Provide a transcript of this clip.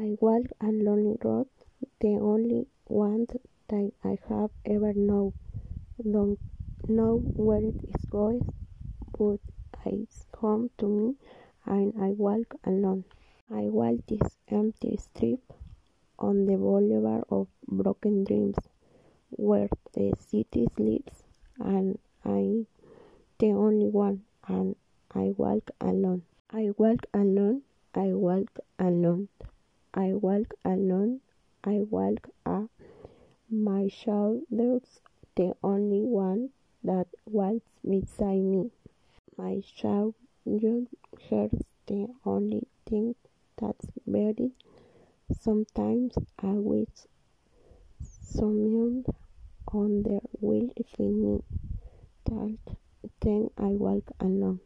I walk a lonely road, the only one that I have ever known. Don't know where it goes, but it's home to me, and I walk alone. I walk this empty street on the boulevard of broken dreams, where the city sleeps, and I'm the only one, and I walk alone. I walk alone. I walk alone. I walk alone. I walk a my shoulders, the only one that walks beside me. My shoulder hurts the only thing that's buried. Sometimes I wish someone on the will feed me. That then I walk alone.